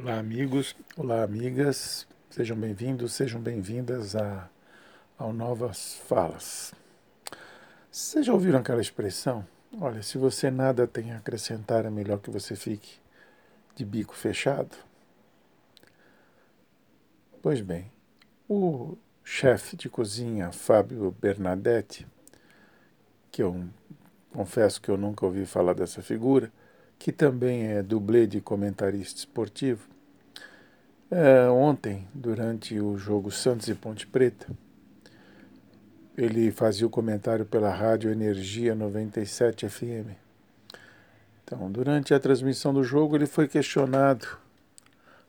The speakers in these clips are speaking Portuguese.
Olá, amigos, olá, amigas, sejam bem-vindos, sejam bem-vindas a, ao Novas Falas. Vocês já ouviram aquela expressão? Olha, se você nada tem a acrescentar, é melhor que você fique de bico fechado? Pois bem, o chefe de cozinha Fábio Bernadetti, que eu confesso que eu nunca ouvi falar dessa figura, que também é dublê de comentarista esportivo, é, ontem, durante o jogo Santos e Ponte Preta, ele fazia o comentário pela rádio Energia 97 FM. Então, durante a transmissão do jogo, ele foi questionado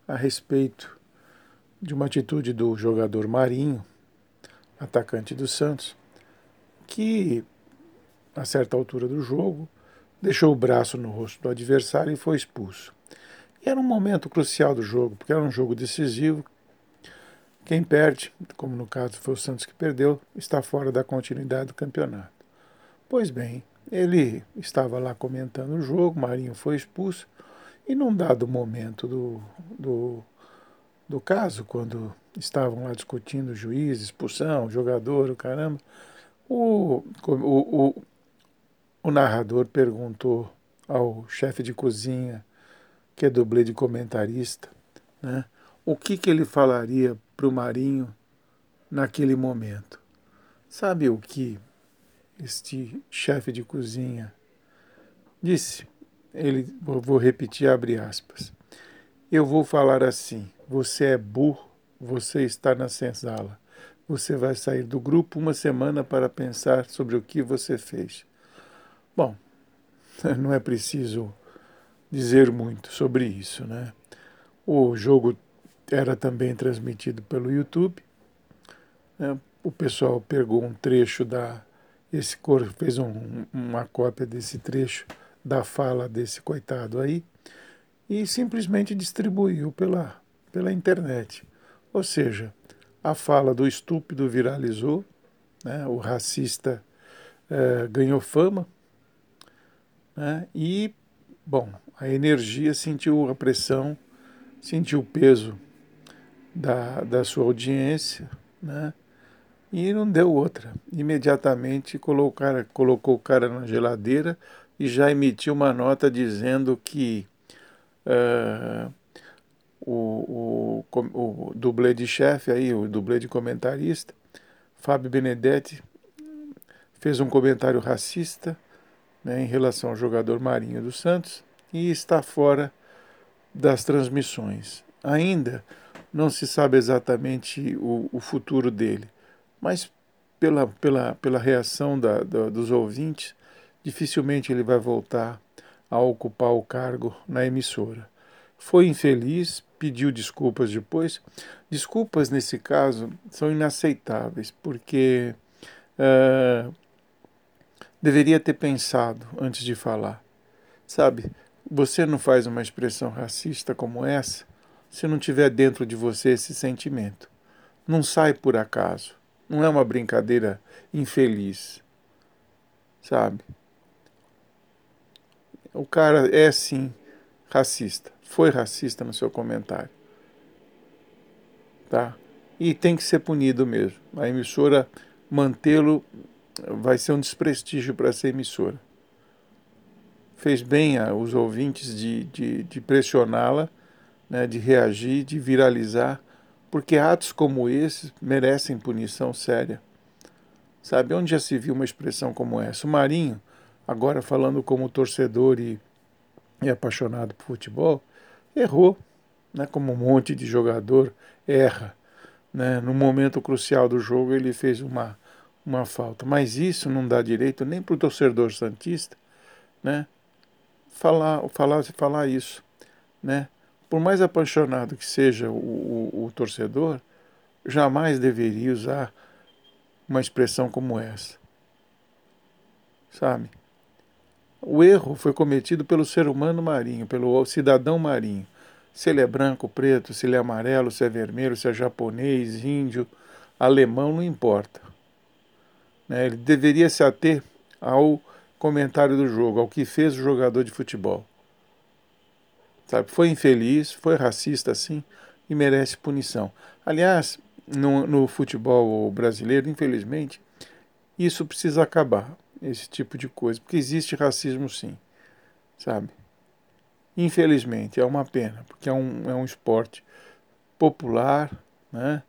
a respeito de uma atitude do jogador Marinho, atacante do Santos, que, a certa altura do jogo, deixou o braço no rosto do adversário e foi expulso. E era um momento crucial do jogo, porque era um jogo decisivo. Quem perde, como no caso foi o Santos que perdeu, está fora da continuidade do campeonato. Pois bem, ele estava lá comentando o jogo, Marinho foi expulso, e num dado momento do, do, do caso, quando estavam lá discutindo juiz, expulsão, jogador, o caramba, o, o, o, o narrador perguntou ao chefe de cozinha, que é dublê de comentarista, né, o que, que ele falaria para o Marinho naquele momento. Sabe o que este chefe de cozinha disse? Ele, vou repetir, abre aspas. Eu vou falar assim: você é burro, você está na senzala. Você vai sair do grupo uma semana para pensar sobre o que você fez. Bom, não é preciso dizer muito sobre isso, né? O jogo era também transmitido pelo YouTube. Né? O pessoal pegou um trecho da esse cor fez um, uma cópia desse trecho da fala desse coitado aí e simplesmente distribuiu pela pela internet. Ou seja, a fala do estúpido viralizou, né? o racista eh, ganhou fama, né? E, bom, a energia sentiu a pressão, sentiu o peso da, da sua audiência, né? E não deu outra. Imediatamente colocou o, cara, colocou o cara na geladeira e já emitiu uma nota dizendo que uh, o, o, o dublê de chefe aí, o dublê de comentarista, Fábio Benedetti, fez um comentário racista né, em relação ao jogador Marinho dos Santos e está fora das transmissões. Ainda não se sabe exatamente o, o futuro dele, mas pela, pela, pela reação da, da, dos ouvintes, dificilmente ele vai voltar a ocupar o cargo na emissora. Foi infeliz, pediu desculpas depois. Desculpas, nesse caso, são inaceitáveis, porque uh, deveria ter pensado antes de falar. Sabe, você não faz uma expressão racista como essa se não tiver dentro de você esse sentimento. Não sai por acaso. Não é uma brincadeira infeliz. Sabe? O cara é sim racista. Foi racista no seu comentário. Tá? E tem que ser punido mesmo. A emissora mantê-lo vai ser um desprestígio para essa emissora. Fez bem os ouvintes de, de, de pressioná-la, né, de reagir, de viralizar, porque atos como esse merecem punição séria. Sabe, onde já se viu uma expressão como essa? O Marinho, agora falando como torcedor e, e apaixonado por futebol, errou, né, como um monte de jogador erra. Né? No momento crucial do jogo, ele fez uma uma falta. Mas isso não dá direito nem para o torcedor santista, né? Falar, falar, falar isso, né? Por mais apaixonado que seja o, o, o torcedor, jamais deveria usar uma expressão como essa, sabe? O erro foi cometido pelo ser humano marinho, pelo cidadão marinho. Se ele é branco, preto, se ele é amarelo, se é vermelho, se é japonês, índio, alemão, não importa. Né? Ele deveria se ater ao comentário do jogo, ao que fez o jogador de futebol. Sabe? Foi infeliz, foi racista sim e merece punição. Aliás, no, no futebol brasileiro, infelizmente, isso precisa acabar, esse tipo de coisa, porque existe racismo sim, sabe? Infelizmente, é uma pena, porque é um, é um esporte popular, né?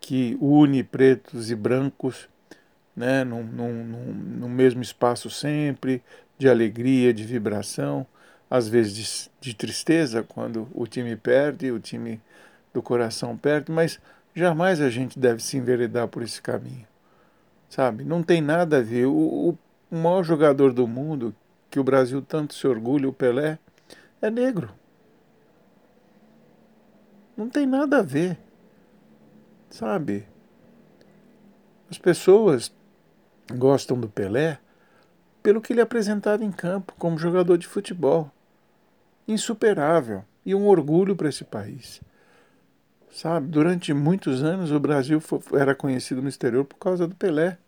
que une pretos e brancos né, num, num, num, mesmo espaço sempre, de alegria, de vibração, às vezes de, de tristeza quando o time perde, o time do coração perde, mas jamais a gente deve se enveredar por esse caminho, sabe? Não tem nada a ver. O, o maior jogador do mundo, que o Brasil tanto se orgulha, o Pelé, é negro. Não tem nada a ver sabe? As pessoas gostam do Pelé pelo que ele apresentava em campo como jogador de futebol. Insuperável e um orgulho para esse país. Sabe, durante muitos anos o Brasil era conhecido no exterior por causa do Pelé.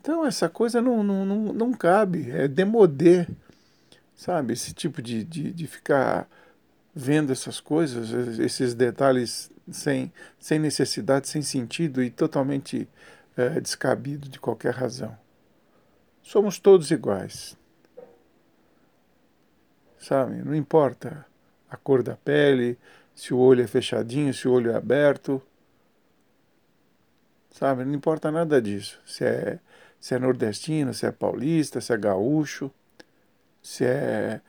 Então essa coisa não, não, não, não cabe, é demodê, sabe? Esse tipo de, de, de ficar vendo essas coisas, esses detalhes sem, sem necessidade, sem sentido e totalmente é, descabido de qualquer razão. Somos todos iguais. Sabe? Não importa a cor da pele, se o olho é fechadinho, se o olho é aberto. Sabe? Não importa nada disso. Se é, se é nordestino, se é paulista, se é gaúcho, se é,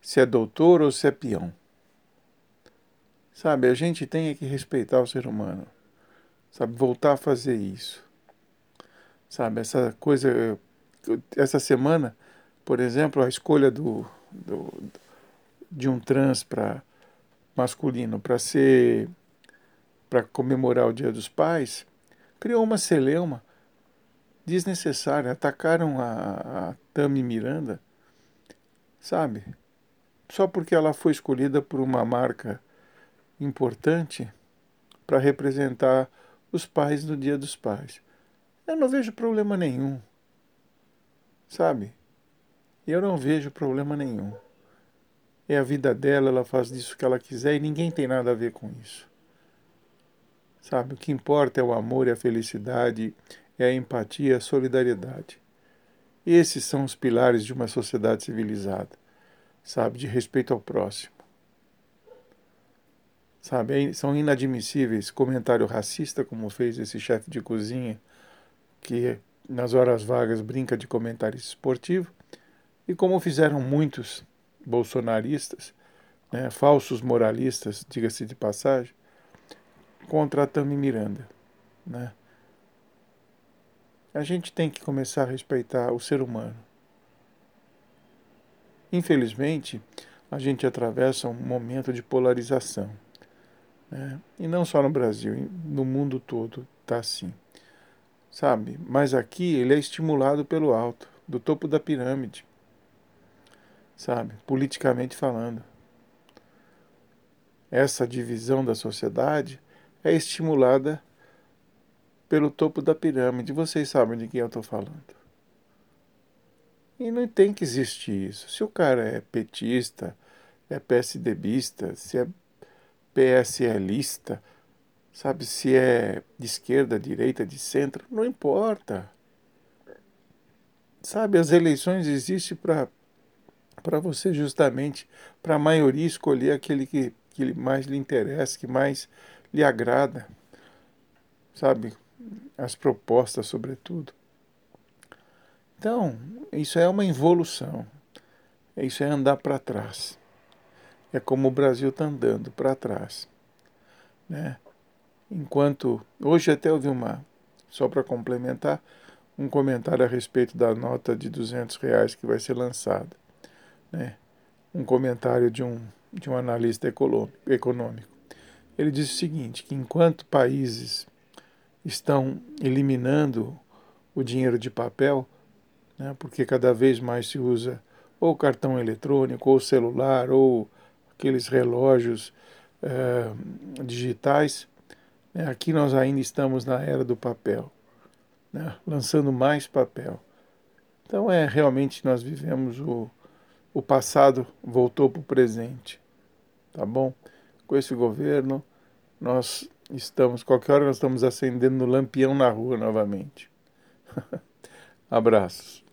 se é doutor ou se é peão. Sabe, a gente tem que respeitar o ser humano. Sabe, voltar a fazer isso. Sabe, essa coisa. Essa semana, por exemplo, a escolha do, do de um trans para masculino para ser. para comemorar o Dia dos Pais, criou uma celeuma desnecessária. Atacaram a, a Tami Miranda, sabe? Só porque ela foi escolhida por uma marca importante para representar os pais no Dia dos Pais. Eu não vejo problema nenhum. Sabe? Eu não vejo problema nenhum. É a vida dela, ela faz disso que ela quiser e ninguém tem nada a ver com isso. Sabe? O que importa é o amor e a felicidade, é a empatia, a solidariedade. Esses são os pilares de uma sociedade civilizada, sabe? De respeito ao próximo. Sabe, são inadmissíveis comentário racista, como fez esse chefe de cozinha, que nas horas vagas brinca de comentário esportivo, e como fizeram muitos bolsonaristas, né, falsos moralistas, diga-se de passagem, contra a Tami Miranda. Né? A gente tem que começar a respeitar o ser humano. Infelizmente, a gente atravessa um momento de polarização. Né? E não só no Brasil, no mundo todo está assim. Sabe? Mas aqui ele é estimulado pelo alto, do topo da pirâmide. Sabe? Politicamente falando. Essa divisão da sociedade é estimulada pelo topo da pirâmide. Vocês sabem de quem eu estou falando. E não tem que existir isso. Se o cara é petista, é PSDBista, se é PSLista, sabe, se é de esquerda, direita, de centro, não importa. Sabe, as eleições existem para você justamente, para a maioria escolher aquele que, que mais lhe interessa, que mais lhe agrada. Sabe, as propostas sobretudo. Então, isso é uma evolução. Isso é andar para trás é como o Brasil está andando para trás. Né? Enquanto. Hoje até ouvi uma. Só para complementar, um comentário a respeito da nota de 200 reais que vai ser lançada. Né? Um comentário de um, de um analista econômico. Ele diz o seguinte: que enquanto países estão eliminando o dinheiro de papel, né, porque cada vez mais se usa ou cartão eletrônico, ou celular, ou aqueles relógios é, digitais. Né? Aqui nós ainda estamos na era do papel, né? lançando mais papel. Então é realmente nós vivemos o o passado voltou para o presente. Tá bom? Com esse governo, nós estamos, qualquer hora nós estamos acendendo lampião na rua novamente. Abraços.